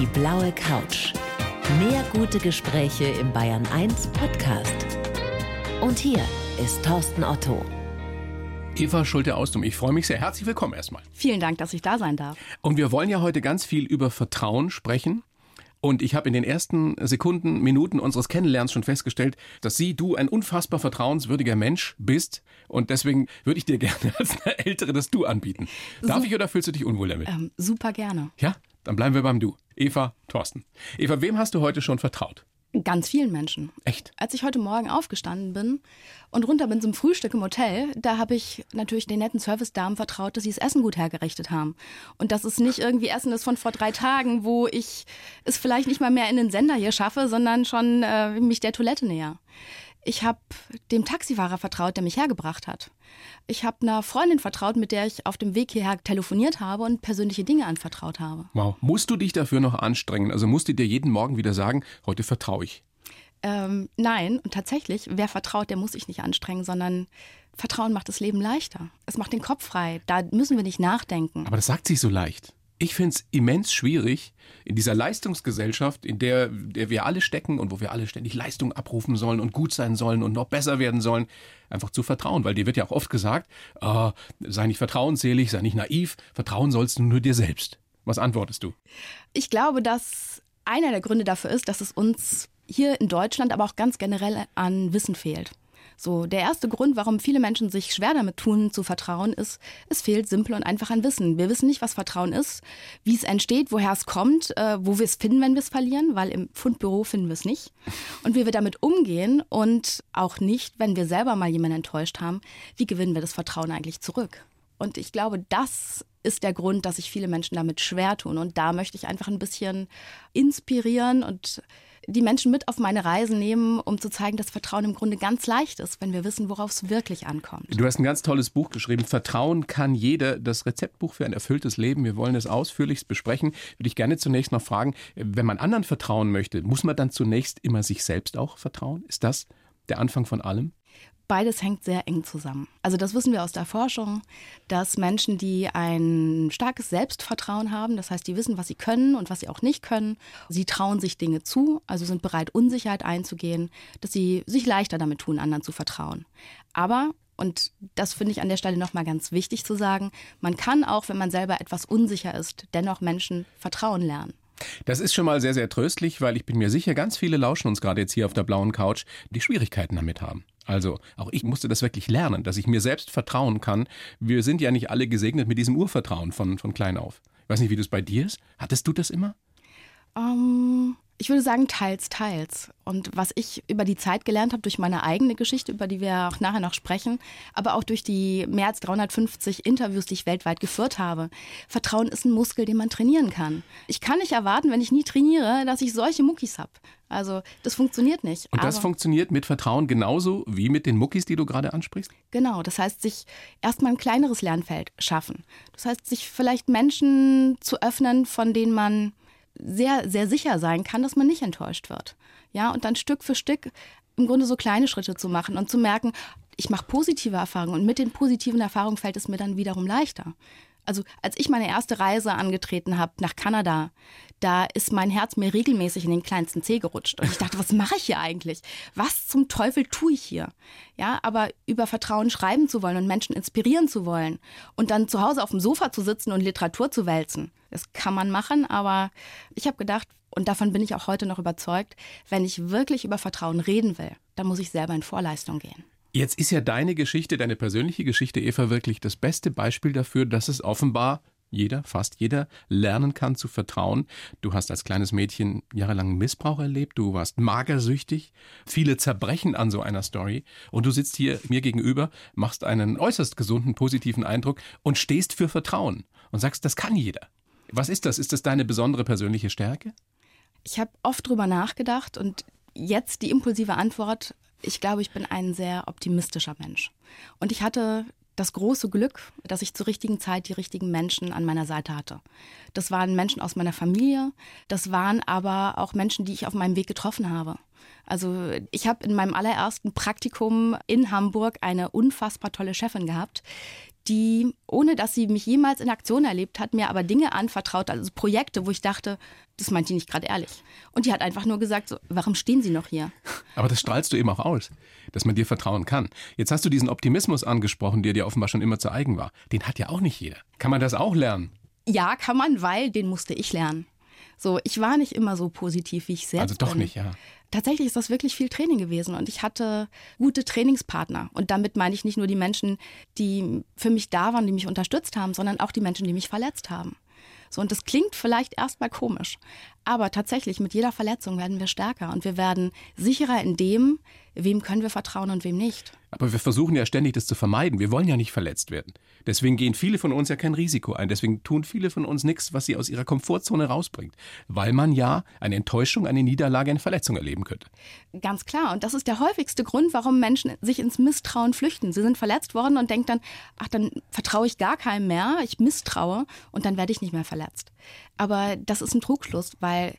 Die blaue Couch. Mehr gute Gespräche im Bayern 1 Podcast. Und hier ist Thorsten Otto. Eva Schulte-Austum, ich freue mich sehr. Herzlich willkommen erstmal. Vielen Dank, dass ich da sein darf. Und wir wollen ja heute ganz viel über Vertrauen sprechen. Und ich habe in den ersten Sekunden, Minuten unseres Kennenlernens schon festgestellt, dass Sie, du, ein unfassbar vertrauenswürdiger Mensch bist. Und deswegen würde ich dir gerne als eine Ältere das Du anbieten. Darf so, ich oder fühlst du dich unwohl damit? Ähm, super gerne. Ja, dann bleiben wir beim Du. Eva, Thorsten. Eva, wem hast du heute schon vertraut? Ganz vielen Menschen. Echt? Als ich heute Morgen aufgestanden bin und runter bin zum Frühstück im Hotel, da habe ich natürlich den netten Service-Damen vertraut, dass sie das Essen gut hergerichtet haben. Und dass es nicht irgendwie Essen ist von vor drei Tagen, wo ich es vielleicht nicht mal mehr in den Sender hier schaffe, sondern schon äh, mich der Toilette näher. Ich habe dem Taxifahrer vertraut, der mich hergebracht hat. Ich habe einer Freundin vertraut, mit der ich auf dem Weg hierher telefoniert habe und persönliche Dinge anvertraut habe. Wow. Musst du dich dafür noch anstrengen? Also musst du dir jeden Morgen wieder sagen, heute vertraue ich? Ähm, nein, und tatsächlich, wer vertraut, der muss sich nicht anstrengen, sondern Vertrauen macht das Leben leichter. Es macht den Kopf frei. Da müssen wir nicht nachdenken. Aber das sagt sich so leicht ich finde es immens schwierig, in dieser Leistungsgesellschaft, in der, der wir alle stecken und wo wir alle ständig Leistung abrufen sollen und gut sein sollen und noch besser werden sollen, einfach zu vertrauen. Weil dir wird ja auch oft gesagt, äh, sei nicht vertrauensselig, sei nicht naiv, vertrauen sollst du nur dir selbst. Was antwortest du? Ich glaube, dass einer der Gründe dafür ist, dass es uns hier in Deutschland, aber auch ganz generell an Wissen fehlt. So, der erste Grund, warum viele Menschen sich schwer damit tun, zu vertrauen, ist, es fehlt simpel und einfach an Wissen. Wir wissen nicht, was Vertrauen ist, wie es entsteht, woher es kommt, äh, wo wir es finden, wenn wir es verlieren, weil im Fundbüro finden wir es nicht. Und wie wir damit umgehen und auch nicht, wenn wir selber mal jemanden enttäuscht haben, wie gewinnen wir das Vertrauen eigentlich zurück? Und ich glaube, das ist der Grund, dass sich viele Menschen damit schwer tun. Und da möchte ich einfach ein bisschen inspirieren und die Menschen mit auf meine Reisen nehmen, um zu zeigen, dass Vertrauen im Grunde ganz leicht ist, wenn wir wissen, worauf es wirklich ankommt. Du hast ein ganz tolles Buch geschrieben. Vertrauen kann jeder. Das Rezeptbuch für ein erfülltes Leben. Wir wollen es ausführlichst besprechen. Würde ich gerne zunächst noch fragen, wenn man anderen vertrauen möchte, muss man dann zunächst immer sich selbst auch vertrauen? Ist das der Anfang von allem? Beides hängt sehr eng zusammen. Also das wissen wir aus der Forschung, dass Menschen, die ein starkes Selbstvertrauen haben, das heißt, die wissen, was sie können und was sie auch nicht können, sie trauen sich Dinge zu, also sind bereit, Unsicherheit einzugehen, dass sie sich leichter damit tun, anderen zu vertrauen. Aber und das finde ich an der Stelle nochmal ganz wichtig zu sagen. Man kann auch, wenn man selber etwas unsicher ist, dennoch Menschen vertrauen lernen. Das ist schon mal sehr, sehr tröstlich, weil ich bin mir sicher, ganz viele lauschen uns gerade jetzt hier auf der blauen Couch, die Schwierigkeiten damit haben. Also auch ich musste das wirklich lernen, dass ich mir selbst vertrauen kann. Wir sind ja nicht alle gesegnet mit diesem Urvertrauen von, von klein auf. Ich weiß nicht, wie das bei dir ist. Hattest du das immer? Um, ähm, ich würde sagen, teils, teils. Und was ich über die Zeit gelernt habe, durch meine eigene Geschichte, über die wir auch nachher noch sprechen, aber auch durch die mehr als 350 Interviews, die ich weltweit geführt habe, Vertrauen ist ein Muskel, den man trainieren kann. Ich kann nicht erwarten, wenn ich nie trainiere, dass ich solche Muckis habe. Also das funktioniert nicht. Und das funktioniert mit Vertrauen genauso wie mit den Muckis, die du gerade ansprichst? Genau, das heißt, sich erstmal ein kleineres Lernfeld schaffen. Das heißt, sich vielleicht Menschen zu öffnen, von denen man sehr, sehr sicher sein kann, dass man nicht enttäuscht wird. Ja, und dann Stück für Stück im Grunde so kleine Schritte zu machen und zu merken, ich mache positive Erfahrungen und mit den positiven Erfahrungen fällt es mir dann wiederum leichter. Also als ich meine erste Reise angetreten habe nach Kanada, da ist mein Herz mir regelmäßig in den kleinsten Zeh gerutscht. Und ich dachte, was mache ich hier eigentlich? Was zum Teufel tue ich hier? Ja, aber über Vertrauen schreiben zu wollen und Menschen inspirieren zu wollen und dann zu Hause auf dem Sofa zu sitzen und Literatur zu wälzen, das kann man machen. Aber ich habe gedacht, und davon bin ich auch heute noch überzeugt, wenn ich wirklich über Vertrauen reden will, dann muss ich selber in Vorleistung gehen. Jetzt ist ja deine Geschichte, deine persönliche Geschichte, Eva, wirklich das beste Beispiel dafür, dass es offenbar jeder, fast jeder, lernen kann zu vertrauen. Du hast als kleines Mädchen jahrelang Missbrauch erlebt, du warst magersüchtig, viele zerbrechen an so einer Story und du sitzt hier mir gegenüber, machst einen äußerst gesunden, positiven Eindruck und stehst für Vertrauen und sagst, das kann jeder. Was ist das? Ist das deine besondere persönliche Stärke? Ich habe oft drüber nachgedacht und jetzt die impulsive Antwort ich glaube, ich bin ein sehr optimistischer Mensch. Und ich hatte das große Glück, dass ich zur richtigen Zeit die richtigen Menschen an meiner Seite hatte. Das waren Menschen aus meiner Familie, das waren aber auch Menschen, die ich auf meinem Weg getroffen habe. Also ich habe in meinem allerersten Praktikum in Hamburg eine unfassbar tolle Chefin gehabt, die, ohne dass sie mich jemals in Aktion erlebt hat, mir aber Dinge anvertraut, also Projekte, wo ich dachte, das meint die nicht gerade ehrlich. Und die hat einfach nur gesagt, so, warum stehen Sie noch hier? Aber das strahlst du eben auch aus, dass man dir vertrauen kann. Jetzt hast du diesen Optimismus angesprochen, der dir offenbar schon immer zu eigen war. Den hat ja auch nicht jeder. Kann man das auch lernen? Ja, kann man, weil den musste ich lernen. So, ich war nicht immer so positiv, wie ich selbst Also doch bin. nicht, ja. Tatsächlich ist das wirklich viel Training gewesen und ich hatte gute Trainingspartner. Und damit meine ich nicht nur die Menschen, die für mich da waren, die mich unterstützt haben, sondern auch die Menschen, die mich verletzt haben. So, und das klingt vielleicht erstmal komisch. Aber tatsächlich, mit jeder Verletzung werden wir stärker und wir werden sicherer in dem, wem können wir vertrauen und wem nicht. Aber wir versuchen ja ständig, das zu vermeiden. Wir wollen ja nicht verletzt werden. Deswegen gehen viele von uns ja kein Risiko ein. Deswegen tun viele von uns nichts, was sie aus ihrer Komfortzone rausbringt. Weil man ja eine Enttäuschung, eine Niederlage, eine Verletzung erleben könnte. Ganz klar. Und das ist der häufigste Grund, warum Menschen sich ins Misstrauen flüchten. Sie sind verletzt worden und denken dann, ach, dann vertraue ich gar keinem mehr, ich misstraue und dann werde ich nicht mehr verletzt. Aber das ist ein Trugschluss, weil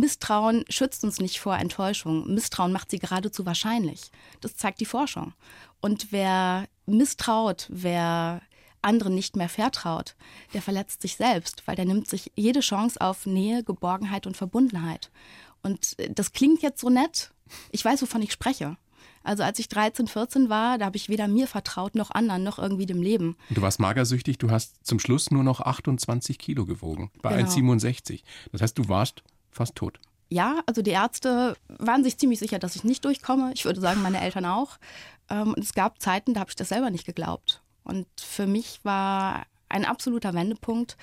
Misstrauen schützt uns nicht vor Enttäuschung. Misstrauen macht sie geradezu wahrscheinlich. Das zeigt die Forschung. Und wer misstraut, wer anderen nicht mehr vertraut, der verletzt sich selbst, weil der nimmt sich jede Chance auf Nähe, Geborgenheit und Verbundenheit. Und das klingt jetzt so nett. Ich weiß, wovon ich spreche. Also als ich 13, 14 war, da habe ich weder mir vertraut noch anderen, noch irgendwie dem Leben. Du warst magersüchtig, du hast zum Schluss nur noch 28 Kilo gewogen, bei Genau. 1,67. Das heißt, du warst fast tot. Ja, also die Ärzte waren sich ziemlich sicher, dass ich nicht durchkomme. Ich würde sagen, meine Eltern auch. Ähm, Und es gab Zeiten, da habe ich das selber nicht geglaubt. Und für mich war ein absoluter Wendepunkt,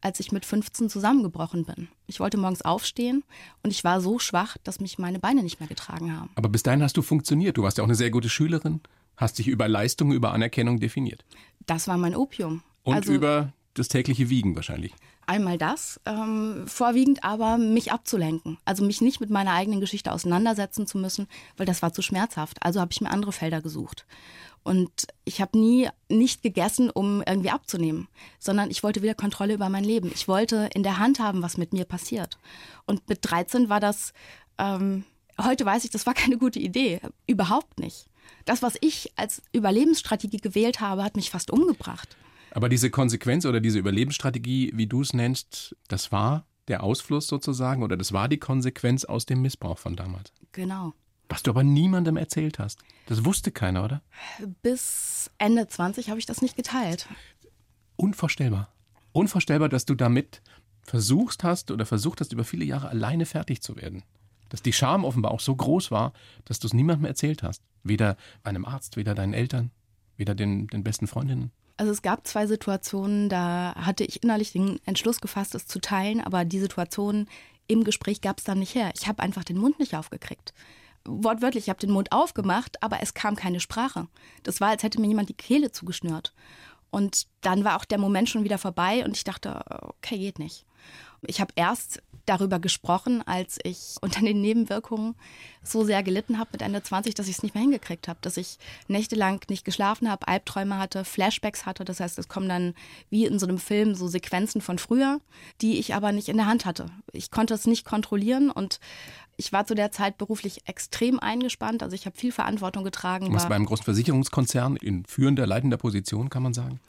als ich mit 15 zusammengebrochen bin. Ich wollte morgens aufstehen und ich war so schwach, dass mich meine Beine nicht mehr getragen haben. Aber bis dahin hast du funktioniert. Du warst ja auch eine sehr gute Schülerin, hast dich über Leistung, über Anerkennung definiert. Das war mein Opium. Und also über das tägliche Wiegen wahrscheinlich. Einmal das, ähm, vorwiegend aber mich abzulenken. Also mich nicht mit meiner eigenen Geschichte auseinandersetzen zu müssen, weil das war zu schmerzhaft. Also habe ich mir andere Felder gesucht. Und ich habe nie nicht gegessen, um irgendwie abzunehmen, sondern ich wollte wieder Kontrolle über mein Leben. Ich wollte in der Hand haben, was mit mir passiert. Und mit 13 war das, ähm, heute weiß ich, das war keine gute Idee. Überhaupt nicht. Das, was ich als Überlebensstrategie gewählt habe, hat mich fast umgebracht. Aber diese Konsequenz oder diese Überlebensstrategie, wie du es nennst, das war der Ausfluss sozusagen oder das war die Konsequenz aus dem Missbrauch von damals. Genau. Was du aber niemandem erzählt hast. Das wusste keiner, oder? Bis Ende 20 habe ich das nicht geteilt. Unvorstellbar. Unvorstellbar, dass du damit versuchst hast oder versucht hast, über viele Jahre alleine fertig zu werden. Dass die Scham offenbar auch so groß war, dass du es niemandem erzählt hast. Weder einem Arzt, weder deinen Eltern, weder den, den besten Freundinnen. Also es gab zwei Situationen, da hatte ich innerlich den Entschluss gefasst, es zu teilen, aber die Situation im Gespräch gab es dann nicht her. Ich habe einfach den Mund nicht aufgekriegt. Wortwörtlich, ich habe den Mund aufgemacht, aber es kam keine Sprache. Das war, als hätte mir jemand die Kehle zugeschnürt. Und dann war auch der Moment schon wieder vorbei und ich dachte, okay, geht nicht. Ich habe erst darüber gesprochen, als ich unter den Nebenwirkungen so sehr gelitten habe mit Ende 20, dass ich es nicht mehr hingekriegt habe, dass ich nächtelang nicht geschlafen habe, Albträume hatte, Flashbacks hatte. Das heißt, es kommen dann wie in so einem Film so Sequenzen von früher, die ich aber nicht in der Hand hatte. Ich konnte es nicht kontrollieren und ich war zu der Zeit beruflich extrem eingespannt. Also ich habe viel Verantwortung getragen. Du warst war- bei einem großen Versicherungskonzern in führender, leitender Position, kann man sagen.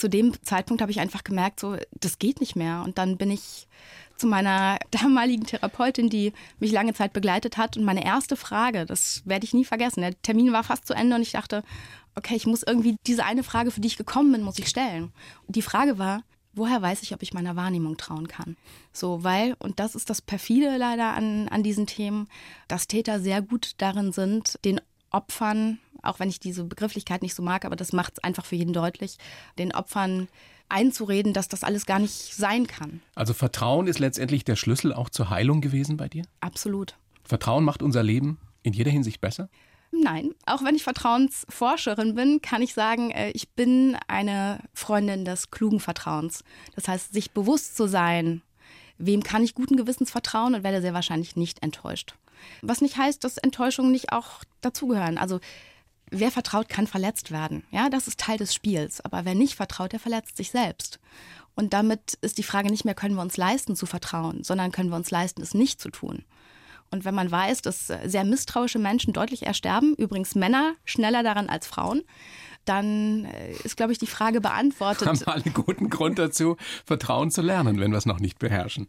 Zu dem Zeitpunkt habe ich einfach gemerkt, so, das geht nicht mehr. Und dann bin ich zu meiner damaligen Therapeutin, die mich lange Zeit begleitet hat. Und meine erste Frage, das werde ich nie vergessen. Der Termin war fast zu Ende und ich dachte, okay, ich muss irgendwie diese eine Frage, für die ich gekommen bin, muss ich stellen. Und die Frage war, woher weiß ich, ob ich meiner Wahrnehmung trauen kann? So, weil, und das ist das perfide leider an, an diesen Themen, dass Täter sehr gut darin sind, den Opfern, auch wenn ich diese Begrifflichkeit nicht so mag, aber das macht es einfach für jeden deutlich, den Opfern einzureden, dass das alles gar nicht sein kann. Also Vertrauen ist letztendlich der Schlüssel auch zur Heilung gewesen bei dir? Absolut. Vertrauen macht unser Leben in jeder Hinsicht besser? Nein, auch wenn ich Vertrauensforscherin bin, kann ich sagen, äh, ich bin eine Freundin des klugen Vertrauens. Das heißt, sich bewusst zu sein, wem kann ich guten Gewissens vertrauen und werde sehr wahrscheinlich nicht enttäuscht. Was nicht heißt, dass Enttäuschungen nicht auch dazugehören. Also wer vertraut, kann verletzt werden. Ja, das ist Teil des Spiels. Aber wer nicht vertraut, der verletzt sich selbst. Und damit ist die Frage nicht mehr, können wir uns leisten zu vertrauen, sondern können wir uns leisten, es nicht zu tun. Und wenn man weiß, dass sehr misstrauische Menschen deutlich ersterben, übrigens Männer schneller daran als Frauen, dann äh, ist, glaube ich, die Frage beantwortet. Haben alle guten Grund dazu, Vertrauen zu lernen, wenn wir es noch nicht beherrschen.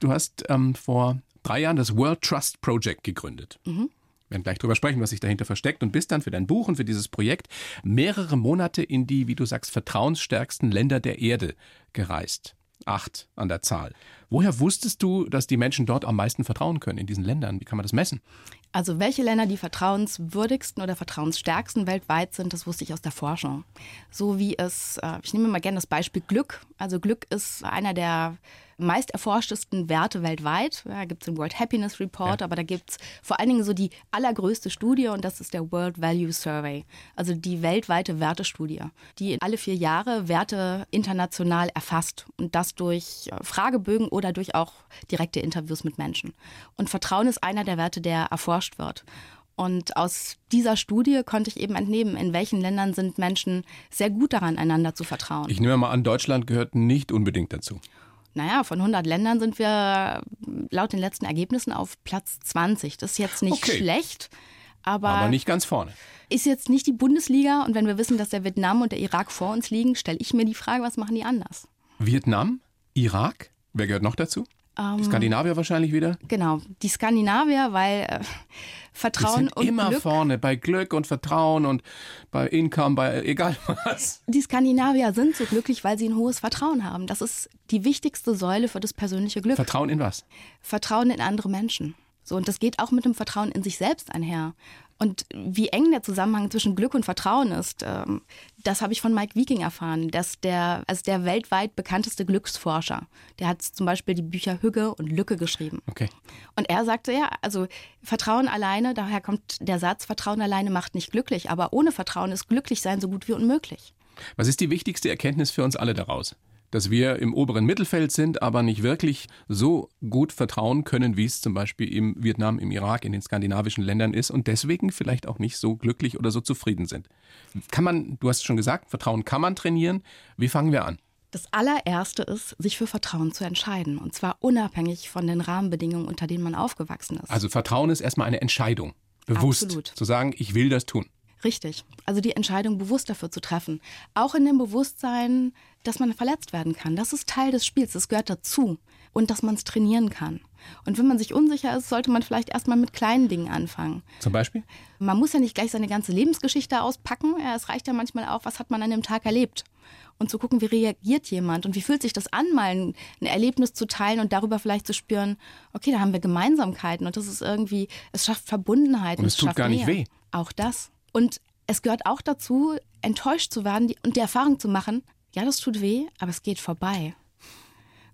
Du hast ähm, vor drei Jahren das World Trust Project gegründet. Mhm. Wir werden gleich darüber sprechen, was sich dahinter versteckt und bist dann für dein Buch und für dieses Projekt mehrere Monate in die, wie du sagst, vertrauensstärksten Länder der Erde gereist. Acht an der Zahl. Woher wusstest du, dass die Menschen dort am meisten vertrauen können in diesen Ländern? Wie kann man das messen? Also welche Länder die vertrauenswürdigsten oder vertrauensstärksten weltweit sind, das wusste ich aus der Forschung. So wie es, äh, ich nehme mal gerne das Beispiel Glück. Also Glück ist einer der meist erforschtesten Werte weltweit. Da gibt es den World Happiness Report, ja. aber da gibt es vor allen Dingen so die allergrößte Studie und das ist der World Value Survey, also die weltweite Wertestudie, die alle vier Jahre Werte international erfasst und das durch äh, Fragebögen oder durch auch direkte Interviews mit Menschen. Und Vertrauen ist einer der Werte, der erforscht wird. Und aus dieser Studie konnte ich eben entnehmen, in welchen Ländern sind Menschen sehr gut daran, einander zu vertrauen. Ich nehme mal an, Deutschland gehört nicht unbedingt dazu. Naja, von 100 Ländern sind wir laut den letzten Ergebnissen auf Platz 20. Das ist jetzt nicht okay. schlecht, aber, aber nicht ganz vorne. Ist jetzt nicht die Bundesliga und wenn wir wissen, dass der Vietnam und der Irak vor uns liegen, stelle ich mir die Frage, was machen die anders? Vietnam, Irak, wer gehört noch dazu? Ähm, die Skandinavier wahrscheinlich wieder? Genau, die Skandinavier, weil äh, Vertrauen die sind und immer Glück, vorne bei Glück und Vertrauen und bei Income, bei egal was. Die Skandinavier sind so glücklich, weil sie ein hohes Vertrauen haben. Das ist die wichtigste Säule für das persönliche Glück. Vertrauen in was? Vertrauen in andere Menschen. So, und das geht auch mit dem Vertrauen in sich selbst einher. Und wie eng der Zusammenhang zwischen Glück und Vertrauen ist, ähm, das habe ich von Mike Viking erfahren. Dass der, also der weltweit bekannteste Glücksforscher, der hat zum Beispiel die Bücher Hügge und Lücke geschrieben. Okay. Und er sagte ja, also Vertrauen alleine, daher kommt der Satz, Vertrauen alleine macht nicht glücklich, aber ohne Vertrauen ist glücklich sein so gut wie unmöglich. Was ist die wichtigste Erkenntnis für uns alle daraus? Dass wir im oberen Mittelfeld sind, aber nicht wirklich so gut vertrauen können, wie es zum Beispiel im Vietnam, im Irak, in den skandinavischen Ländern ist und deswegen vielleicht auch nicht so glücklich oder so zufrieden sind. Kann man, du hast schon gesagt, Vertrauen kann man trainieren. Wie fangen wir an? Das allererste ist, sich für Vertrauen zu entscheiden. Und zwar unabhängig von den Rahmenbedingungen, unter denen man aufgewachsen ist. Also Vertrauen ist erstmal eine Entscheidung. Bewusst Absolut. zu sagen, ich will das tun. Richtig. Also die Entscheidung bewusst dafür zu treffen. Auch in dem Bewusstsein, dass man verletzt werden kann. Das ist Teil des Spiels, das gehört dazu. Und dass man es trainieren kann. Und wenn man sich unsicher ist, sollte man vielleicht erstmal mit kleinen Dingen anfangen. Zum Beispiel? Man muss ja nicht gleich seine ganze Lebensgeschichte auspacken. Es reicht ja manchmal auch, was hat man an dem Tag erlebt. Und zu gucken, wie reagiert jemand und wie fühlt sich das an, mal ein, ein Erlebnis zu teilen und darüber vielleicht zu spüren, okay, da haben wir Gemeinsamkeiten und das ist irgendwie, es schafft Verbundenheit. Und es, und tut gar nicht weh. Auch das. Und es gehört auch dazu, enttäuscht zu werden und die Erfahrung zu machen, ja, das tut weh, aber es geht vorbei.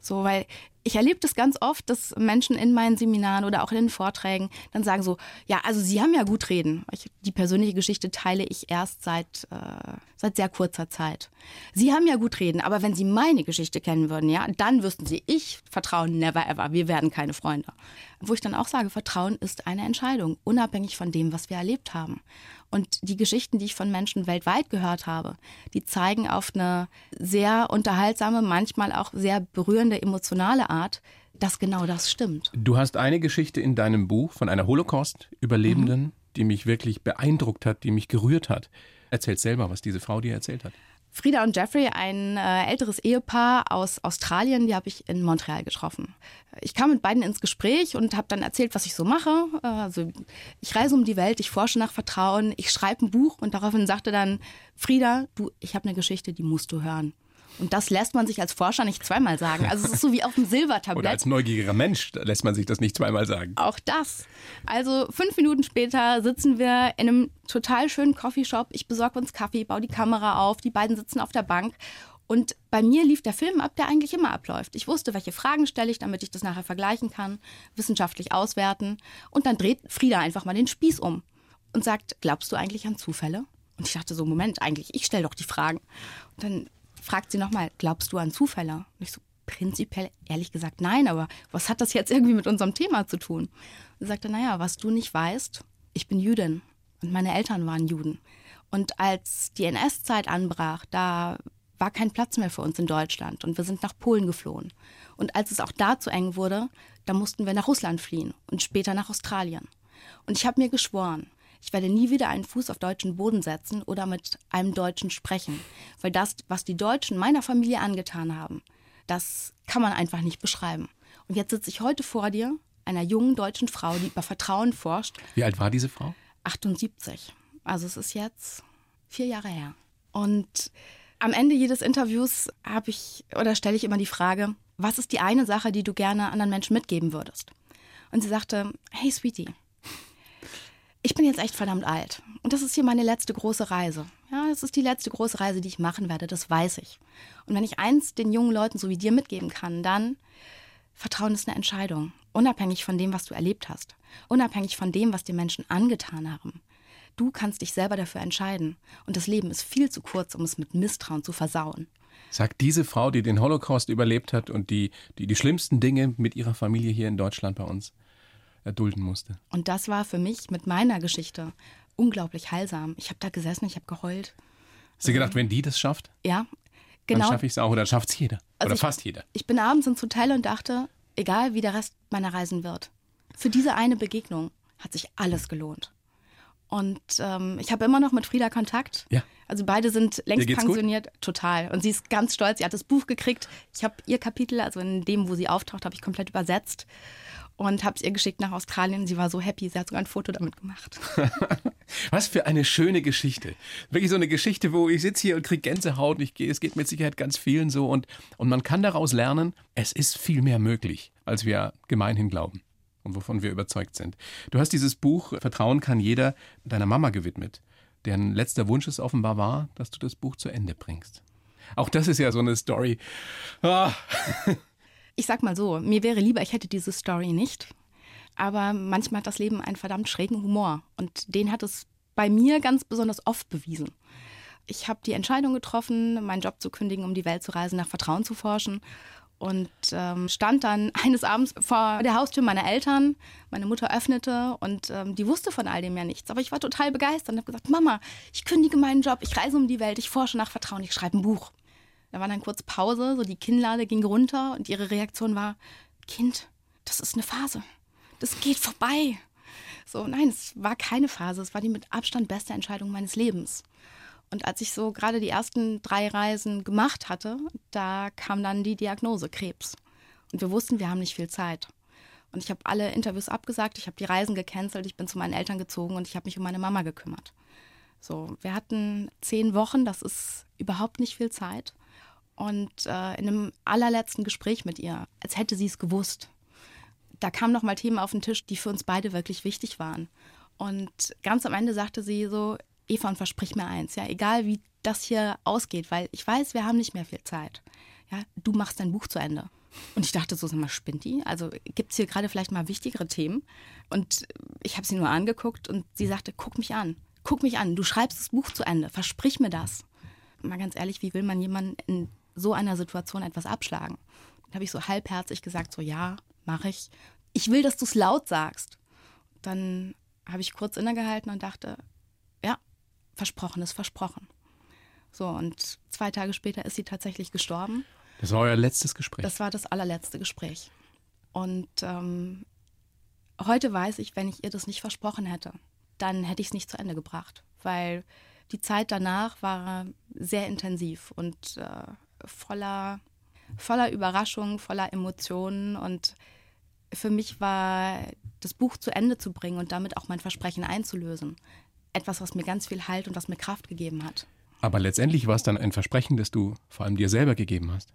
So, weil ich erlebe das ganz oft, dass Menschen in meinen Seminaren oder auch in den Vorträgen dann sagen so, ja, also Sie haben ja gut reden. Ich, die persönliche Geschichte teile ich erst seit, äh, seit sehr kurzer Zeit. Sie haben ja gut reden, aber wenn Sie meine Geschichte kennen würden, ja, dann wüssten Sie, ich vertraue never ever, wir werden keine Freunde. Wo ich dann auch sage, Vertrauen ist eine Entscheidung, unabhängig von dem, was wir erlebt haben. Und die Geschichten, die ich von Menschen weltweit gehört habe, die zeigen auf eine sehr unterhaltsame, manchmal auch sehr berührende, emotionale Art, dass genau das stimmt. Du hast eine Geschichte in deinem Buch von einer Holocaust-Überlebenden, mhm. die mich wirklich beeindruckt hat, die mich gerührt hat. Erzähl selber, was diese Frau dir erzählt hat. Frieda und Jeffrey, ein äh, älteres Ehepaar aus Australien, die habe ich in Montreal getroffen. Ich kam mit beiden ins Gespräch und habe dann erzählt, was ich so mache. Äh, also ich reise um die Welt, ich forsche nach Vertrauen, ich schreibe ein Buch und daraufhin sagte dann Frieda, du, ich habe eine Geschichte, die musst du hören. Und das lässt man sich als Forscher nicht zweimal sagen. Also es ist so wie auf dem Silbertablett. Oder als neugieriger Mensch lässt man sich das nicht zweimal sagen. Auch das. Also fünf Minuten später sitzen wir in einem total schönen Coffeeshop. Ich besorge uns Kaffee, baue die Kamera auf, die beiden sitzen auf der Bank. Und bei mir lief der Film ab, der eigentlich immer abläuft. Ich wusste, welche Fragen stelle ich, damit ich das nachher vergleichen kann, wissenschaftlich auswerten. Und dann dreht Frieda einfach mal den Spieß um und sagt, glaubst du eigentlich an Zufälle? Und ich dachte so, Moment, eigentlich, ich stelle doch die Fragen. Und dann fragt sie nochmal, glaubst du an Zufälle? Und ich so, prinzipiell ehrlich gesagt nein, aber was hat das jetzt irgendwie mit unserem Thema zu tun? Und sie sagte, naja, was du nicht weißt, ich bin Jüdin und meine Eltern waren Juden. Und als die NS-Zeit anbrach, da war kein Platz mehr für uns in Deutschland und wir sind nach Polen geflohen. Und als es auch da zu eng wurde, da mussten wir nach Russland fliehen und später nach Australien. Und ich habe mir geschworen, ich werde nie wieder einen Fuß auf deutschen Boden setzen oder mit einem Deutschen sprechen, weil das, was die Deutschen meiner Familie angetan haben, das kann man einfach nicht beschreiben. Und jetzt sitze ich heute vor dir, einer jungen deutschen Frau, die über Vertrauen forscht. Wie alt war diese Frau? 78. Also es ist jetzt vier Jahre her. Und am Ende jedes Interviews habe ich oder stelle ich immer die Frage, was ist die eine Sache, die du gerne anderen Menschen mitgeben würdest? Und sie sagte, hey Sweetie, ich bin jetzt echt verdammt alt. Und das ist hier meine letzte große Reise. Ja, das ist die letzte große Reise, die ich machen werde, das weiß ich. Und wenn ich eins den jungen Leuten so wie dir mitgeben kann, dann Vertrauen ist eine Entscheidung, unabhängig von dem, was du erlebt hast, unabhängig von dem, was dir Menschen angetan haben. Du kannst dich selber dafür entscheiden. Und das Leben ist viel zu kurz, um es mit Misstrauen zu versauen. Sagt diese Frau, die den Holocaust überlebt hat und die die, die schlimmsten Dinge mit ihrer Familie hier in Deutschland bei uns erdulden musste. Und das war für mich mit meiner Geschichte unglaublich heilsam. Ich habe da gesessen, ich habe geheult. Hast du gedacht, wenn die das schafft, Ja, genau. dann schaffe ich es auch oder schafft es jeder? Also oder ich- fast jeder. Ich bin abends ins Hotel und dachte, egal wie der Rest meiner Reisen wird, für diese eine Begegnung hat sich alles gelohnt. Und ähm, ich habe immer noch mit Frieda Kontakt. Ja. Also beide sind längst geht's gut? pensioniert, total. Und sie ist ganz stolz. Sie hat das Buch gekriegt. Ich habe ihr Kapitel, also in dem, wo sie auftaucht, habe ich komplett übersetzt und habe es ihr geschickt nach Australien. Sie war so happy. Sie hat sogar ein Foto damit gemacht. Was für eine schöne Geschichte. Wirklich so eine Geschichte, wo ich sitze hier und kriege Gänsehaut. und Ich gehe, es geht mit Sicherheit ganz vielen so. Und, und man kann daraus lernen, es ist viel mehr möglich, als wir gemeinhin glauben und wovon wir überzeugt sind. Du hast dieses Buch Vertrauen kann jeder deiner Mama gewidmet, deren letzter Wunsch es offenbar war, dass du das Buch zu Ende bringst. Auch das ist ja so eine Story. Ah, Ich sag mal so, mir wäre lieber, ich hätte diese Story nicht. Aber manchmal hat das Leben einen verdammt schrägen Humor. Und den hat es bei mir ganz besonders oft bewiesen. Ich habe die Entscheidung getroffen, meinen Job zu kündigen, um die Welt zu reisen, nach Vertrauen zu forschen. Und ähm, stand dann eines Abends vor der Haustür meiner Eltern. Meine Mutter öffnete und ähm, die wusste von all dem ja nichts. Aber ich war total begeistert und habe gesagt, Mama, ich kündige meinen Job, ich reise um die Welt, ich forsche nach Vertrauen, ich schreibe ein Buch. Da war dann kurz Pause, so die Kinnlade ging runter und ihre Reaktion war, Kind, das ist eine Phase. Das geht vorbei. So, nein, es war keine Phase. Es war die mit Abstand beste Entscheidung meines Lebens. Und als ich so gerade die ersten drei Reisen gemacht hatte, da kam dann die Diagnose Krebs. Und wir wussten, wir haben nicht viel Zeit. Und ich habe alle Interviews abgesagt, ich habe die Reisen gecancelt, ich bin zu meinen Eltern gezogen und ich habe mich um meine Mama gekümmert. So, wir hatten zehn Wochen, das ist überhaupt nicht viel Zeit. Und äh, in einem allerletzten Gespräch mit ihr, als hätte sie es gewusst, da kamen noch mal Themen auf den Tisch, die für uns beide wirklich wichtig waren. Und ganz am Ende sagte sie so, Eva, und versprich mir eins, ja, egal wie das hier ausgeht, weil ich weiß, wir haben nicht mehr viel Zeit. Ja, du machst dein Buch zu Ende. Und ich dachte so, sag mal, spinnt die? Also gibt es hier gerade vielleicht mal wichtigere Themen? Und ich habe sie nur angeguckt und sie sagte, guck mich an, guck mich an, du schreibst das Buch zu Ende, versprich mir das. Mal ganz ehrlich, wie will man jemanden in so einer Situation etwas abschlagen? Dann habe ich so halbherzig gesagt, so ja, mache ich. Ich will, dass du es laut sagst. Dann habe ich kurz innegehalten und dachte, ja, versprochen ist versprochen. So, und zwei Tage später ist sie tatsächlich gestorben. das war euer letztes Gespräch. Das war das allerletzte Gespräch. Und ähm, heute weiß ich, wenn ich ihr das nicht versprochen hätte, dann hätte ich es nicht zu Ende gebracht, weil die Zeit danach war sehr intensiv und äh, voller, voller Überraschungen, voller Emotionen. Und für mich war das Buch zu Ende zu bringen und damit auch mein Versprechen einzulösen, etwas, was mir ganz viel Halt und was mir Kraft gegeben hat. Aber letztendlich war es dann ein Versprechen, das du vor allem dir selber gegeben hast.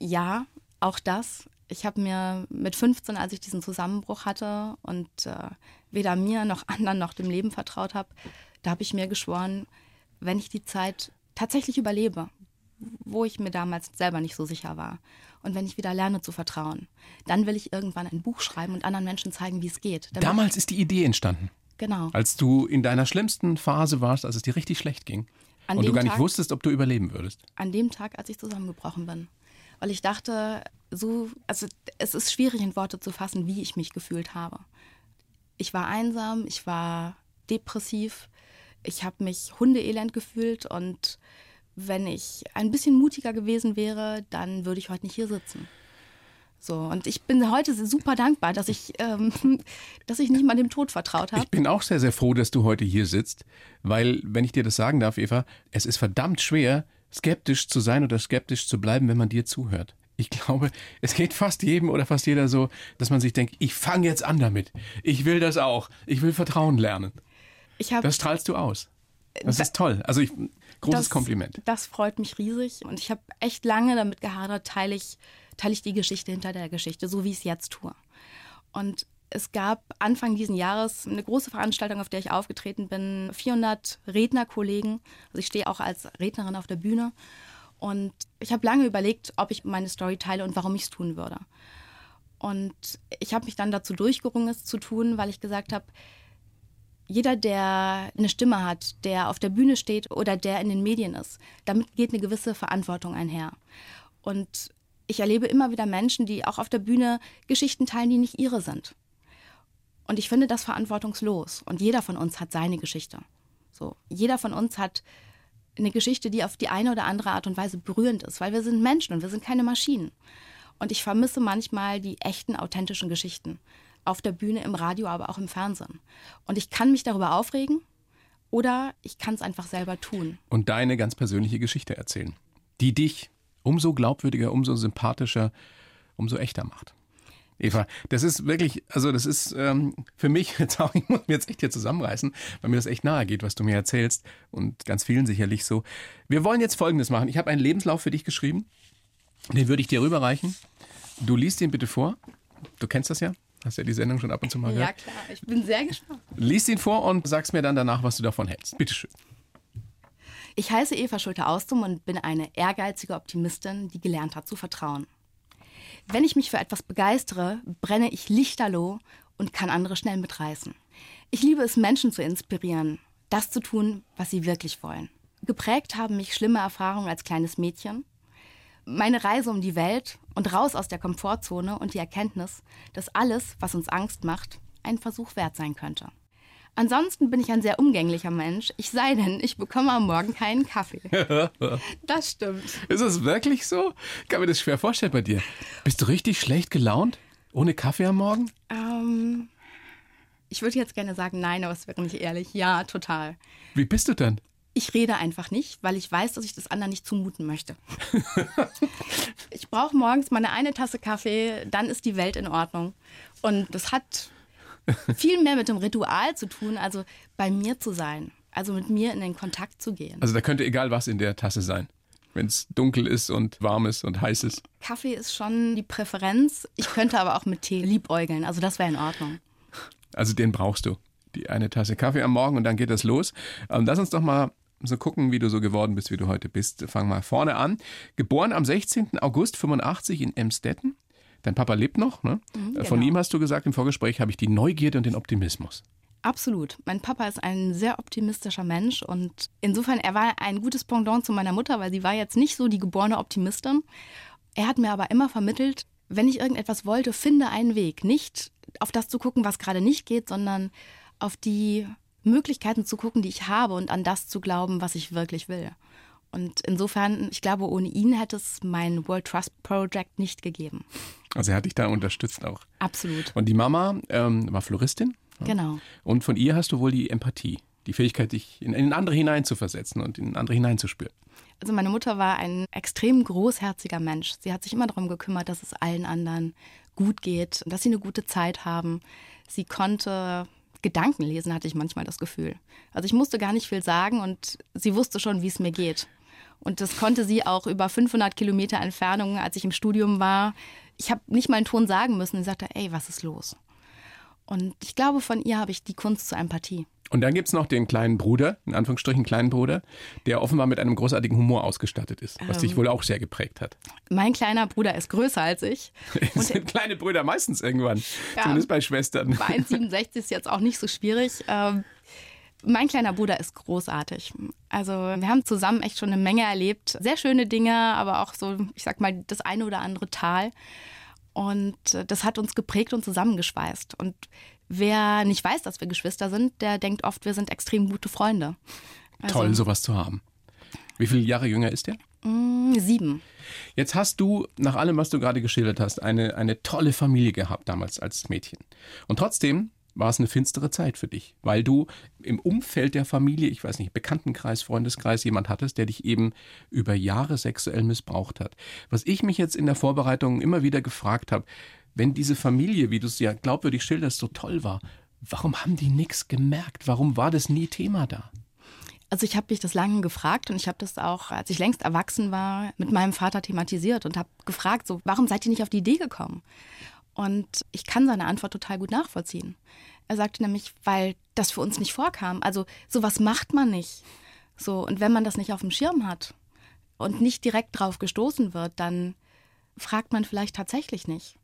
Ja, auch das. Ich habe mir mit 15, als ich diesen Zusammenbruch hatte und äh, weder mir noch anderen noch dem Leben vertraut habe, da habe ich mir geschworen, wenn ich die Zeit tatsächlich überlebe, wo ich mir damals selber nicht so sicher war, und wenn ich wieder lerne zu vertrauen, dann will ich irgendwann ein Buch schreiben und anderen Menschen zeigen, wie es geht. Damals ist die Idee entstanden, genau. als du in deiner schlimmsten Phase warst, als es dir richtig schlecht ging. An und du gar nicht Tag- wusstest, ob du überleben würdest. an dem Tag, als ich zusammengebrochen bin. Weil ich dachte, so, also es ist schwierig in Worte zu fassen, wie ich mich gefühlt habe. Ich war einsam, ich war depressiv, ich habe mich hundeelend gefühlt und wenn ich ein bisschen mutiger gewesen wäre, dann würde ich heute nicht hier sitzen. So, und ich bin heute super dankbar, dass ich, ähm, dass ich nicht mal dem Tod vertraut habe. Ich bin auch sehr, sehr froh, dass du heute hier sitzt, weil, wenn ich dir das sagen darf, Eva, es ist verdammt schwer, skeptisch zu sein oder skeptisch zu bleiben, wenn man dir zuhört. Ich glaube, es geht fast jedem oder fast jeder so, dass man sich denkt, ich fange jetzt an damit. Ich will das auch. Ich will Vertrauen lernen. das strahlst du aus. Das da, ist toll. Also ich, großes das, Kompliment. Das freut mich riesig und ich habe echt lange damit gehadert, teile ich, teile ich die Geschichte hinter der Geschichte, so wie ich es jetzt tue. Und es gab Anfang dieses Jahres eine große Veranstaltung, auf der ich aufgetreten bin. 400 Rednerkollegen. Also ich stehe auch als Rednerin auf der Bühne. Und ich habe lange überlegt, ob ich meine Story teile und warum ich es tun würde. Und ich habe mich dann dazu durchgerungen, es zu tun, weil ich gesagt habe, jeder, der eine Stimme hat, der auf der Bühne steht oder der in den Medien ist, damit geht eine gewisse Verantwortung einher. Und ich erlebe immer wieder Menschen, die auch auf der Bühne Geschichten teilen, die nicht ihre sind. Und ich finde das verantwortungslos. Und jeder von uns hat seine Geschichte. So, jeder von uns hat eine Geschichte, die auf die eine oder andere Art und Weise berührend ist, weil wir sind Menschen und wir sind keine Maschinen. Und ich vermisse manchmal die echten, authentischen Geschichten auf der Bühne, im Radio, aber auch im Fernsehen. Und ich kann mich darüber aufregen oder ich kann es einfach selber tun. Und deine ganz persönliche Geschichte erzählen, die dich umso glaubwürdiger, umso sympathischer, umso echter macht. Eva, das ist wirklich, also das ist ähm, für mich, jetzt auch, ich muss mir jetzt echt hier zusammenreißen, weil mir das echt nahe geht, was du mir erzählst und ganz vielen sicherlich so. Wir wollen jetzt Folgendes machen. Ich habe einen Lebenslauf für dich geschrieben, den würde ich dir rüberreichen. Du liest ihn bitte vor. Du kennst das ja. Hast ja die Sendung schon ab und zu mal gehört. Ja, klar. Ich bin sehr gespannt. Lies ihn vor und sagst mir dann danach, was du davon hältst. Bitte schön. Ich heiße Eva Schulte-Austum und bin eine ehrgeizige Optimistin, die gelernt hat zu vertrauen. Wenn ich mich für etwas begeistere, brenne ich lichterloh und kann andere schnell mitreißen. Ich liebe es, Menschen zu inspirieren, das zu tun, was sie wirklich wollen. Geprägt haben mich schlimme Erfahrungen als kleines Mädchen, meine Reise um die Welt und raus aus der Komfortzone und die Erkenntnis, dass alles, was uns Angst macht, ein Versuch wert sein könnte. Ansonsten bin ich ein sehr umgänglicher Mensch, ich sei denn, ich bekomme am Morgen keinen Kaffee. das stimmt. Ist es wirklich so? Ich kann mir das schwer vorstellen bei dir. Bist du richtig schlecht gelaunt? Ohne Kaffee am Morgen? Ähm, ich würde jetzt gerne sagen, nein, aber es wäre nicht ehrlich. Ja, total. Wie bist du dann? Ich rede einfach nicht, weil ich weiß, dass ich das anderen nicht zumuten möchte. ich brauche morgens meine eine Tasse Kaffee, dann ist die Welt in Ordnung. Und das hat viel mehr mit dem Ritual zu tun, also bei mir zu sein, also mit mir in den Kontakt zu gehen. Also da könnte egal was in der Tasse sein, wenn es dunkel ist und warm ist und heiß ist. Kaffee ist schon die Präferenz. Ich könnte aber auch mit Tee liebäugeln, also das wäre in Ordnung. Also den brauchst du. Die eine Tasse Kaffee am Morgen und dann geht das los. Ähm, lass uns doch mal so gucken, wie du so geworden bist, wie du heute bist. Fang mal vorne an. Geboren am 16. August 85 in Emstetten. Dein Papa lebt noch, ne? Mhm, genau. Von ihm hast du gesagt im Vorgespräch, habe ich die Neugierde und den Optimismus. Absolut. Mein Papa ist ein sehr optimistischer Mensch und insofern, er war ein gutes Pendant zu meiner Mutter, weil sie war jetzt nicht so die geborene Optimistin. Er hat mir aber immer vermittelt, wenn ich irgendetwas wollte, finde einen Weg. Nicht auf das zu gucken, was gerade nicht geht, sondern auf die Möglichkeiten zu gucken, die ich habe und an das zu glauben, was ich wirklich will. Und insofern, ich glaube, ohne ihn hätte es mein World Trust Project nicht gegeben. Also er hat dich da unterstützt auch. Absolut. Und die Mama ähm, war Floristin. Genau. Und von ihr hast du wohl die Empathie, die Fähigkeit, dich in, in andere hineinzuversetzen und in andere hineinzuspüren. Also meine Mutter war ein extrem großherziger Mensch. Sie hat sich immer darum gekümmert, dass es allen anderen gut geht und dass sie eine gute Zeit haben. Sie konnte Gedanken lesen, hatte ich manchmal das Gefühl. Also ich musste gar nicht viel sagen und sie wusste schon, wie es mir geht. Und das konnte sie auch über 500 Kilometer Entfernung, als ich im Studium war. Ich habe nicht mal einen Ton sagen müssen. Sie sagte, ey, was ist los? Und ich glaube, von ihr habe ich die Kunst zur Empathie. Und dann gibt es noch den kleinen Bruder, in Anführungsstrichen kleinen Bruder, der offenbar mit einem großartigen Humor ausgestattet ist, was ähm, dich wohl auch sehr geprägt hat. Mein kleiner Bruder ist größer als ich. Und sind kleine Brüder meistens irgendwann, ja, zumindest bei Schwestern. Bei 1,67 ist jetzt auch nicht so schwierig. Ähm, mein kleiner Bruder ist großartig. Also wir haben zusammen echt schon eine Menge erlebt. Sehr schöne Dinge, aber auch so, ich sag mal, das eine oder andere Tal. Und äh, das hat uns geprägt und zusammengeschweißt. Und wer nicht weiß, dass wir Geschwister sind, der denkt oft, wir sind extrem gute Freunde. Also, Toll, sowas zu haben. Wie viele Jahre jünger ist er? Mm, sieben. Jetzt hast du, nach allem, was du gerade geschildert hast, eine, eine tolle Familie gehabt damals als Mädchen. Und trotzdem war es eine finstere Zeit für dich, weil du im Umfeld der Familie, ich weiß nicht, Bekanntenkreis, Freundeskreis, jemand hattest, der dich eben über Jahre sexuell missbraucht hat. Was ich mich jetzt in der Vorbereitung immer wieder gefragt habe, wenn diese Familie, wie du es ja glaubwürdig schilderst, so toll war, warum haben die nichts gemerkt? Warum war das nie Thema da? Also ich habe mich das lange gefragt und ich habe das auch, als ich längst erwachsen war, mit meinem Vater thematisiert und habe gefragt, so, warum seid ihr nicht auf die Idee gekommen? Und ich kann seine Antwort total gut nachvollziehen. Er sagte nämlich, weil das für uns nicht vorkam. Also sowas macht man nicht. So, und wenn man das nicht auf dem Schirm hat und nicht direkt drauf gestoßen wird, dann fragt man vielleicht tatsächlich nicht.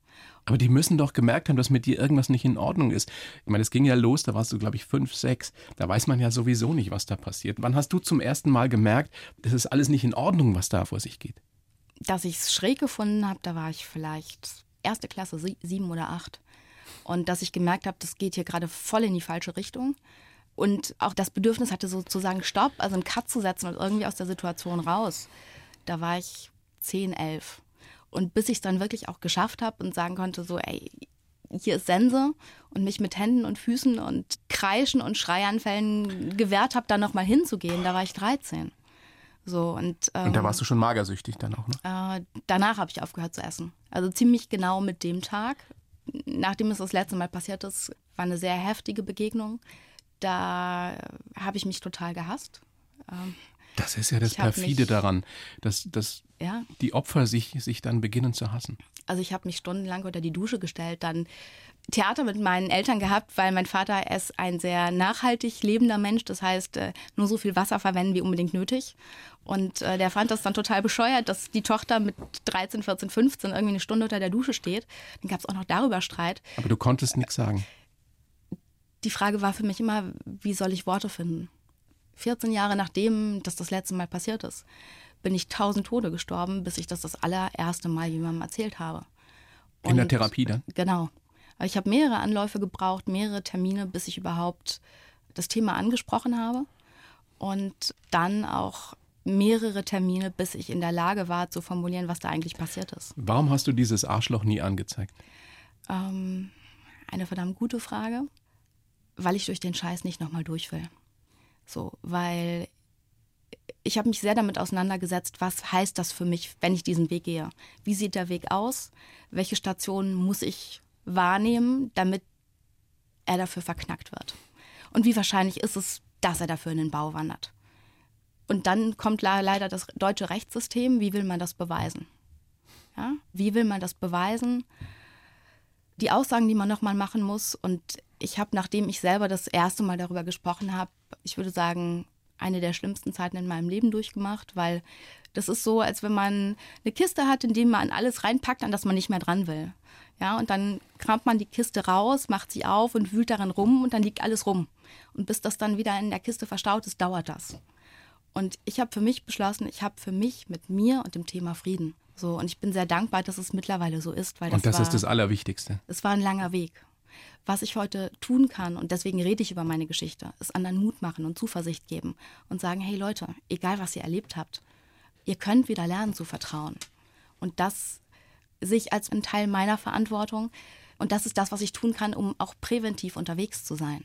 Aber die müssen doch gemerkt haben, dass mit dir irgendwas nicht in Ordnung ist. Ich meine, es ging ja los, da warst du, glaube ich, fünf, sechs. Da weiß man ja sowieso nicht, was da passiert. Wann hast du zum ersten Mal gemerkt, das ist alles nicht in Ordnung, was da vor sich geht? Dass ich es schräg gefunden habe, da war ich vielleicht erste Klasse, sieben oder acht. Und dass ich gemerkt habe, das geht hier gerade voll in die falsche Richtung. Und auch das Bedürfnis hatte sozusagen Stopp, also einen Cut zu setzen und irgendwie aus der Situation raus. Da war ich zehn, elf. Und bis ich es dann wirklich auch geschafft habe und sagen konnte, so, ey, hier ist Sense und mich mit Händen und Füßen und Kreischen und Schreianfällen gewehrt habe, da nochmal hinzugehen, da war ich 13. So, und, ähm, und da warst du schon magersüchtig dann auch, ne? Äh, danach habe ich aufgehört zu essen. Also ziemlich genau mit dem Tag. Nachdem es das letzte Mal passiert ist, war eine sehr heftige Begegnung. Da habe ich mich total gehasst. Ähm, das ist ja das Perfide mich, daran, dass, dass ja. die Opfer sich, sich dann beginnen zu hassen. Also ich habe mich stundenlang unter die Dusche gestellt, dann Theater mit meinen Eltern gehabt, weil mein Vater ist ein sehr nachhaltig lebender Mensch. Das heißt, äh, nur so viel Wasser verwenden wie unbedingt nötig. Und äh, der fand das dann total bescheuert, dass die Tochter mit 13, 14, 15 irgendwie eine Stunde unter der Dusche steht. Dann gab es auch noch darüber Streit. Aber du konntest nichts sagen. Die Frage war für mich immer, wie soll ich Worte finden? 14 Jahre nachdem das das letzte Mal passiert ist, bin ich tausend Tode gestorben, bis ich das das allererste Mal jemandem erzählt habe. Und In der Therapie dann? Genau. Ich habe mehrere Anläufe gebraucht, mehrere Termine, bis ich überhaupt das Thema angesprochen habe. Und dann auch mehrere Termine, bis ich in der Lage war zu formulieren, was da eigentlich passiert ist. Warum hast du dieses Arschloch nie angezeigt? Ähm, eine verdammt gute Frage, weil ich durch den Scheiß nicht nochmal durch will. So, weil ich habe mich sehr damit auseinandergesetzt, was heißt das für mich, wenn ich diesen Weg gehe? Wie sieht der Weg aus? Welche Stationen muss ich wahrnehmen, damit er dafür verknackt wird? Und wie wahrscheinlich ist es, dass er dafür in den Bau wandert? Und dann kommt leider das deutsche Rechtssystem. Wie will man das beweisen? Ja? Wie will man das beweisen? Die Aussagen, die man nochmal machen muss. Und ich habe, nachdem ich selber das erste Mal darüber gesprochen habe, ich würde sagen, eine der schlimmsten Zeiten in meinem Leben durchgemacht, weil das ist so, als wenn man eine Kiste hat, in die man alles reinpackt, an das man nicht mehr dran will. Ja, und dann kramt man die Kiste raus, macht sie auf und wühlt darin rum und dann liegt alles rum. Und bis das dann wieder in der Kiste verstaut ist, dauert das. Und ich habe für mich beschlossen, ich habe für mich mit mir und dem Thema Frieden. So, und ich bin sehr dankbar, dass es mittlerweile so ist. Weil das und das war, ist das Allerwichtigste. Es war ein langer Weg was ich heute tun kann, und deswegen rede ich über meine Geschichte, ist anderen Mut machen und Zuversicht geben und sagen, hey Leute, egal was ihr erlebt habt, ihr könnt wieder lernen zu vertrauen. Und das sich als ein Teil meiner Verantwortung. Und das ist das, was ich tun kann, um auch präventiv unterwegs zu sein.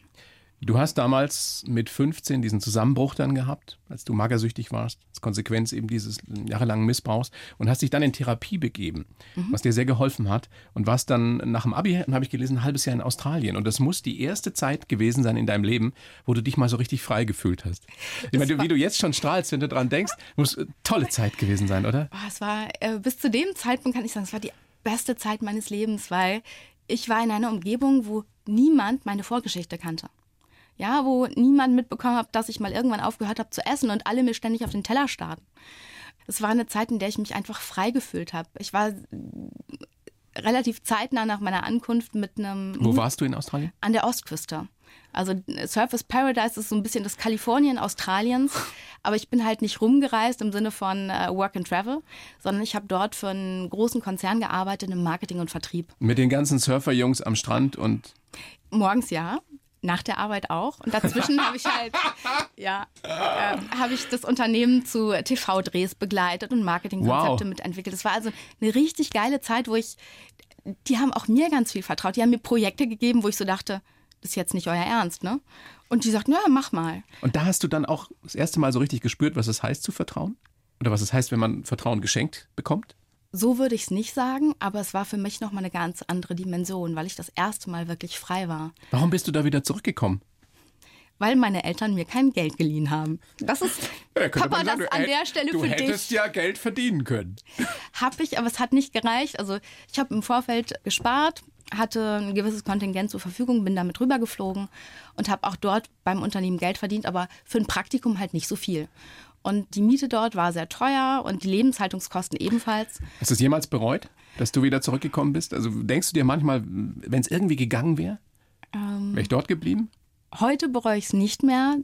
Du hast damals mit 15 diesen Zusammenbruch dann gehabt, als du magersüchtig warst, als Konsequenz eben dieses jahrelangen Missbrauchs und hast dich dann in Therapie begeben, mhm. was dir sehr geholfen hat und warst dann nach dem Abi, habe ich gelesen, ein halbes Jahr in Australien und das muss die erste Zeit gewesen sein in deinem Leben, wo du dich mal so richtig frei gefühlt hast. Ich meine, wie du jetzt schon strahlst, wenn du dran denkst, muss eine tolle Zeit gewesen sein, oder? Es war, äh, bis zu dem Zeitpunkt kann ich sagen, es war die beste Zeit meines Lebens, weil ich war in einer Umgebung, wo niemand meine Vorgeschichte kannte ja, wo niemand mitbekommen hat, dass ich mal irgendwann aufgehört habe zu essen und alle mir ständig auf den Teller starten. Es war eine Zeit, in der ich mich einfach frei gefühlt habe. Ich war relativ zeitnah nach meiner Ankunft mit einem. Wo warst du in Australien? An der Ostküste. Also Surface Paradise ist so ein bisschen das Kalifornien Australiens, aber ich bin halt nicht rumgereist im Sinne von äh, Work and Travel, sondern ich habe dort für einen großen Konzern gearbeitet im Marketing und Vertrieb. Mit den ganzen Surferjungs am Strand und morgens ja, nach der Arbeit auch. Und dazwischen habe ich halt, ja, äh, habe ich das Unternehmen zu TV-Drehs begleitet und Marketingkonzepte Wow. mitentwickelt. Das war also eine richtig geile Zeit, wo ich, die haben auch mir ganz viel vertraut. Die haben mir Projekte gegeben, wo ich so dachte, das ist jetzt nicht euer Ernst, ne? Und die sagten, ja, mach mal. Und da hast du dann auch das erste Mal so richtig gespürt, was es heißt zu vertrauen? Oder was es heißt, wenn man Vertrauen geschenkt bekommt? So würde ich es nicht sagen, aber es war für mich nochmal eine ganz andere Dimension, weil ich das erste Mal wirklich frei war. Warum bist du da wieder zurückgekommen? Weil meine Eltern mir kein Geld geliehen haben. Das ist, Ja, Papa, sagen, das du an der Stelle du für hättest dich. ja Geld verdienen können. Hab ich, aber es hat nicht gereicht. Also ich habe im Vorfeld gespart, hatte ein gewisses Kontingent zur Verfügung, bin damit rübergeflogen und habe auch dort beim Unternehmen Geld verdient, aber für ein Praktikum halt nicht so viel. Und die Miete dort war sehr teuer und die Lebenshaltungskosten ebenfalls. Hast du es jemals bereut, dass du wieder zurückgekommen bist? Also denkst du dir manchmal, wenn es irgendwie gegangen wäre, Ähm. wäre ich dort geblieben? Heute bereue ich es nicht mehr.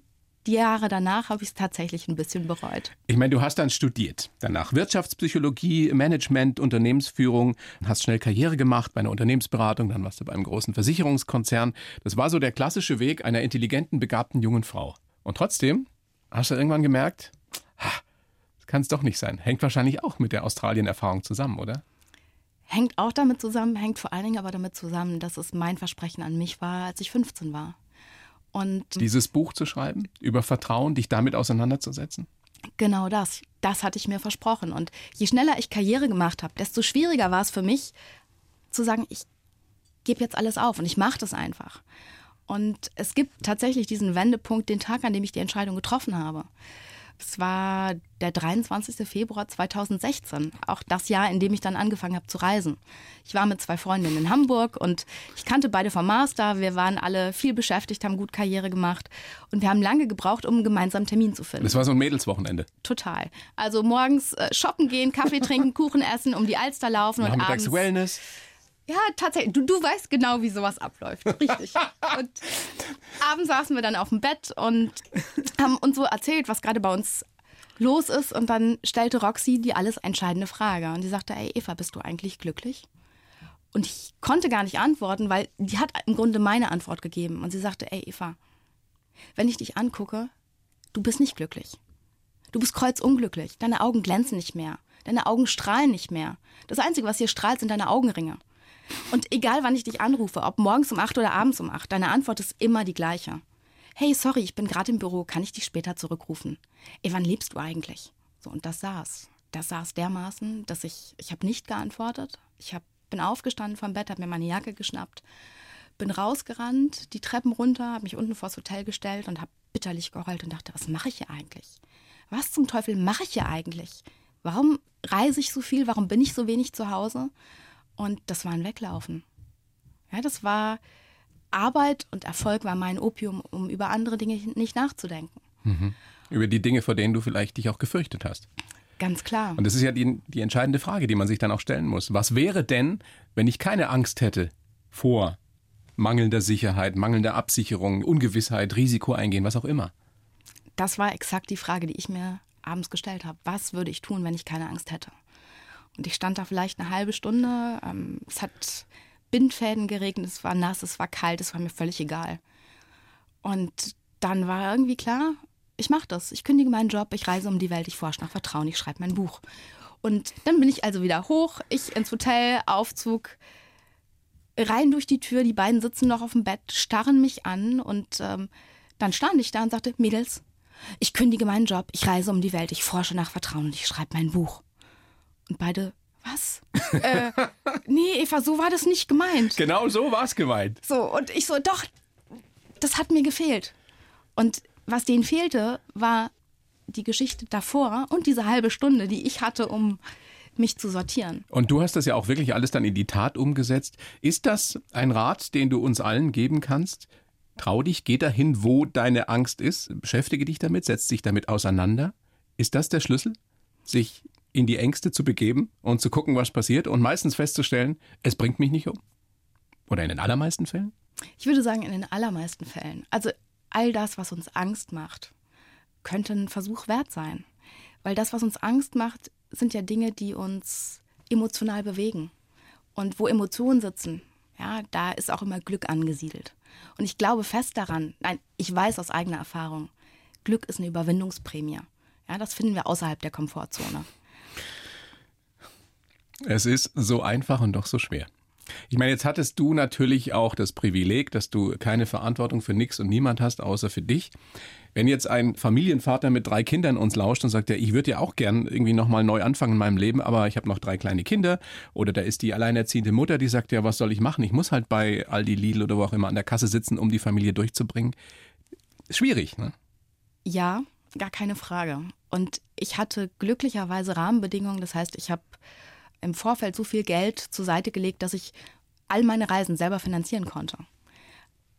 Die Jahre danach habe ich es tatsächlich ein bisschen bereut. Ich meine, du hast dann studiert. Danach Wirtschaftspsychologie, Management, Unternehmensführung, hast schnell Karriere gemacht bei einer Unternehmensberatung, dann warst du bei einem großen Versicherungskonzern. Das war so der klassische Weg einer intelligenten, begabten jungen Frau. Und trotzdem hast du irgendwann gemerkt, das kann es doch nicht sein. Hängt wahrscheinlich auch mit der Australien-Erfahrung zusammen, oder? Hängt auch damit zusammen, hängt vor allen Dingen aber damit zusammen, dass es mein Versprechen an mich war, als ich 15 war. Und Dieses Buch zu schreiben, über Vertrauen, dich damit auseinanderzusetzen? Genau das. Das hatte ich mir versprochen. Und je schneller ich Karriere gemacht habe, desto schwieriger war es für mich zu sagen, ich gebe jetzt alles auf und ich mache das einfach. Und es gibt tatsächlich diesen Wendepunkt, den Tag, an dem ich die Entscheidung getroffen habe. Es war der 23. Februar 2016, auch das Jahr, in dem ich dann angefangen habe zu reisen. Ich war mit zwei Freundinnen in Hamburg und ich kannte beide vom Master. Wir waren alle viel beschäftigt, haben gut Karriere gemacht und wir haben lange gebraucht, um einen gemeinsamen Termin zu finden. Das war so ein Mädelswochenende. Total. Also morgens äh, shoppen gehen, Kaffee trinken, Kuchen essen, um die Alster laufen und abends. Wellness. Ja, tatsächlich. Du, du weißt genau, wie sowas abläuft. Richtig. und abends saßen wir dann auf dem Bett und haben uns so erzählt, was gerade bei uns los ist. Und dann stellte Roxy die alles entscheidende Frage. Und die sagte, ey Eva, bist du eigentlich glücklich? Und ich konnte gar nicht antworten, weil die hat im Grunde meine Antwort gegeben. Und sie sagte, ey Eva, wenn ich dich angucke, du bist nicht glücklich. Du bist kreuzunglücklich. Deine Augen glänzen nicht mehr. Deine Augen strahlen nicht mehr. Das Einzige, was hier strahlt, sind deine Augenringe. Und egal, wann ich dich anrufe, ob morgens um acht oder abends um acht, deine Antwort ist immer die gleiche. Hey, sorry, ich bin gerade im Büro, kann ich dich später zurückrufen? Ey, wann lebst du eigentlich? So, und das saß. Das saß dermaßen, dass ich, ich habe nicht geantwortet. Ich hab, bin aufgestanden vom Bett, habe mir meine Jacke geschnappt, bin rausgerannt, die Treppen runter, habe mich unten vors Hotel gestellt und habe bitterlich geheult und dachte, was mache ich hier eigentlich? Was zum Teufel mache ich hier eigentlich? Warum reise ich so viel? Warum bin ich so wenig zu Hause? Und das war ein Weglaufen. Ja, das war Arbeit und Erfolg war mein Opium, um über andere Dinge nicht nachzudenken. Über die Dinge, vor denen du vielleicht dich auch gefürchtet hast. Ganz klar. Und das ist ja die, die entscheidende Frage, die man sich dann auch stellen muss. Was wäre denn, wenn ich keine Angst hätte vor mangelnder Sicherheit, mangelnder Absicherung, Ungewissheit, Risiko eingehen, was auch immer? Das war exakt die Frage, die ich mir abends gestellt habe. Was würde ich tun, wenn ich keine Angst hätte? Und ich stand da vielleicht eine halbe Stunde. Ähm, es hat Bindfäden geregnet, es war nass, es war kalt, es war mir völlig egal. Und dann war irgendwie klar, ich mache das. Ich kündige meinen Job, ich reise um die Welt, ich forsche nach Vertrauen, ich schreibe mein Buch. Und dann bin ich also wieder hoch, ich ins Hotel, Aufzug, rein durch die Tür, die beiden sitzen noch auf dem Bett, starren mich an und ähm, dann stand ich da und sagte, Mädels, ich kündige meinen Job, ich reise um die Welt, ich forsche nach Vertrauen und ich schreibe mein Buch. Und beide, was? äh, nee, Eva, so war das nicht gemeint. Genau so war es gemeint. So, und ich so, doch, das hat mir gefehlt. Und was denen fehlte, war die Geschichte davor und diese halbe Stunde, die ich hatte, um mich zu sortieren. Und du hast das ja auch wirklich alles dann in die Tat umgesetzt. Ist das ein Rat, den du uns allen geben kannst? Trau dich, geh dahin, wo deine Angst ist, beschäftige dich damit, setz dich damit auseinander. Ist das der Schlüssel? Sich in die Ängste zu begeben und zu gucken, was passiert und meistens festzustellen, es bringt mich nicht um? Oder in den allermeisten Fällen? Ich würde sagen, in den allermeisten Fällen. Also all das, was uns Angst macht, könnte ein Versuch wert sein. Weil das, was uns Angst macht, sind ja Dinge, die uns emotional bewegen. Und wo Emotionen sitzen, Ja, da ist auch immer Glück angesiedelt. Und ich glaube fest daran, nein, ich weiß aus eigener Erfahrung, Glück ist eine Überwindungsprämie. Ja, das finden wir außerhalb der Komfortzone. Es ist so einfach und doch so schwer. Ich meine, jetzt hattest du natürlich auch das Privileg, dass du keine Verantwortung für nichts und niemand hast, außer für dich. Wenn jetzt ein Familienvater mit drei Kindern uns lauscht und sagt, ja, ich würde ja auch gern irgendwie nochmal neu anfangen in meinem Leben, aber ich habe noch drei kleine Kinder oder da ist die alleinerziehende Mutter, die sagt, ja, was soll ich machen? Ich muss halt bei Aldi, Lidl oder wo auch immer an der Kasse sitzen, um die Familie durchzubringen. Schwierig, ne? Ja, gar keine Frage. Und ich hatte glücklicherweise Rahmenbedingungen. Das heißt, ich habe im Vorfeld so viel Geld zur Seite gelegt, dass ich all meine Reisen selber finanzieren konnte.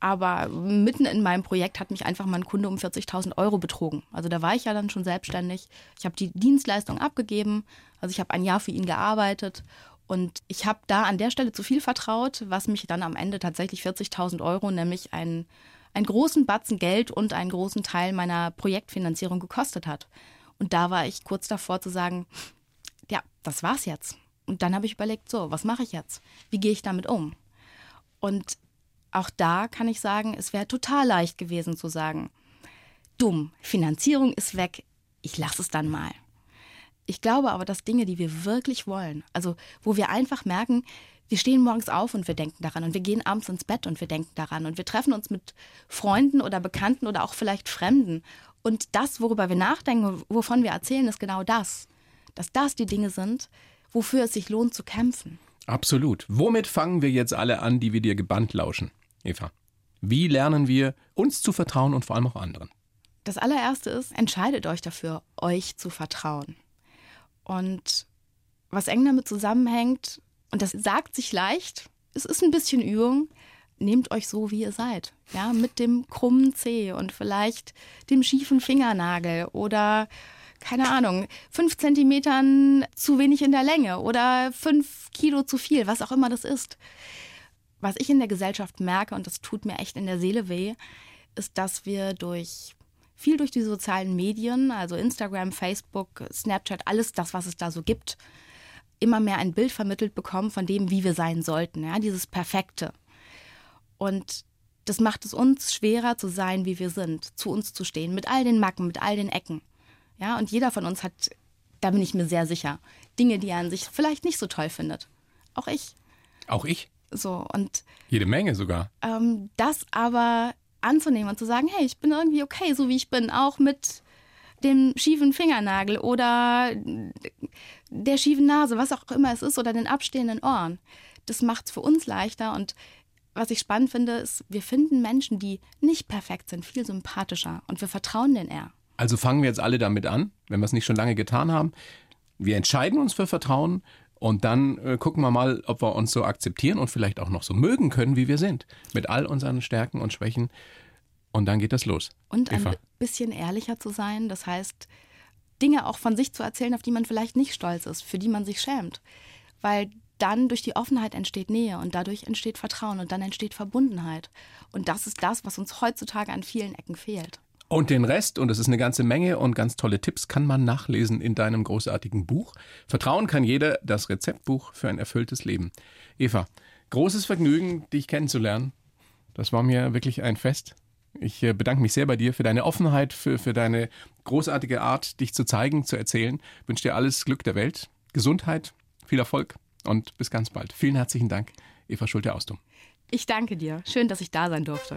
Aber mitten in meinem Projekt hat mich einfach mal ein Kunde um 40.000 Euro betrogen. Also da war ich ja dann schon selbstständig. Ich habe die Dienstleistung abgegeben. Also ich habe ein Jahr für ihn gearbeitet. Und ich habe da an der Stelle zu viel vertraut, was mich dann am Ende tatsächlich 40.000 Euro, nämlich einen, einen großen Batzen Geld und einen großen Teil meiner Projektfinanzierung gekostet hat. Und da war ich kurz davor zu sagen, ja, das war's jetzt. Und dann habe ich überlegt, so, was mache ich jetzt? Wie gehe ich damit um? Und auch da kann ich sagen, es wäre total leicht gewesen zu sagen, dumm, Finanzierung ist weg, ich lasse es dann mal. Ich glaube aber, dass Dinge, die wir wirklich wollen, also wo wir einfach merken, wir stehen morgens auf und wir denken daran und wir gehen abends ins Bett und wir denken daran und wir treffen uns mit Freunden oder Bekannten oder auch vielleicht Fremden. Und das, worüber wir nachdenken, wovon wir erzählen, ist genau das. Dass das die Dinge sind, wofür es sich lohnt zu kämpfen. Absolut. Womit fangen wir jetzt alle an, die wir dir gebannt lauschen, Eva? Wie lernen wir, uns zu vertrauen und vor allem auch anderen? Das allererste ist, entscheidet euch dafür, euch zu vertrauen. Und was eng damit zusammenhängt, und das sagt sich leicht, es ist ein bisschen Übung, nehmt euch so, wie ihr seid. Ja, mit dem krummen Zeh und vielleicht dem schiefen Fingernagel oder keine Ahnung, fünf Zentimetern zu wenig in der Länge oder fünf Kilo zu viel, was auch immer das ist. Was ich in der Gesellschaft merke, und das tut mir echt in der Seele weh, ist, dass wir durch viel durch die sozialen Medien, also Instagram, Facebook, Snapchat, alles das, was es da so gibt, immer mehr ein Bild vermittelt bekommen von dem, wie wir sein sollten, ja, dieses Perfekte. Und das macht es uns schwerer zu sein, wie wir sind, zu uns zu stehen, mit all den Macken, mit all den Ecken. Ja, und jeder von uns hat, da bin ich mir sehr sicher, Dinge, die er an sich vielleicht nicht so toll findet. Auch ich. Auch ich? So, und. Jede Menge sogar. Ähm, das aber anzunehmen und zu sagen, hey, ich bin irgendwie okay, so wie ich bin, auch mit dem schiefen Fingernagel oder der schiefen Nase, was auch immer es ist, oder den abstehenden Ohren. Das macht es für uns leichter und was ich spannend finde, ist, wir finden Menschen, die nicht perfekt sind, viel sympathischer und wir vertrauen denen eher. Also fangen wir jetzt alle damit an, wenn wir es nicht schon lange getan haben. Wir entscheiden uns für Vertrauen und dann äh, gucken wir mal, ob wir uns so akzeptieren und vielleicht auch noch so mögen können, wie wir sind. Mit all unseren Stärken und Schwächen. Und dann geht das los. Und Eva. ein bisschen ehrlicher zu sein. Das heißt, Dinge auch von sich zu erzählen, auf die man vielleicht nicht stolz ist, für die man sich schämt. Weil dann durch die Offenheit entsteht Nähe und dadurch entsteht Vertrauen und dann entsteht Verbundenheit. Und das ist das, was uns heutzutage an vielen Ecken fehlt. Und den Rest, und das ist eine ganze Menge und ganz tolle Tipps, kann man nachlesen in deinem großartigen Buch. Vertrauen kann jeder, das Rezeptbuch für ein erfülltes Leben. Eva, großes Vergnügen, dich kennenzulernen. Das war mir wirklich ein Fest. Ich äh, bedanke mich sehr bei dir für deine Offenheit, für, für deine großartige Art, dich zu zeigen, zu erzählen. Ich wünsche dir alles Glück der Welt, Gesundheit, viel Erfolg und bis ganz bald. Vielen herzlichen Dank, Eva Schulte-Austum. Ich danke dir. Schön, dass ich da sein durfte.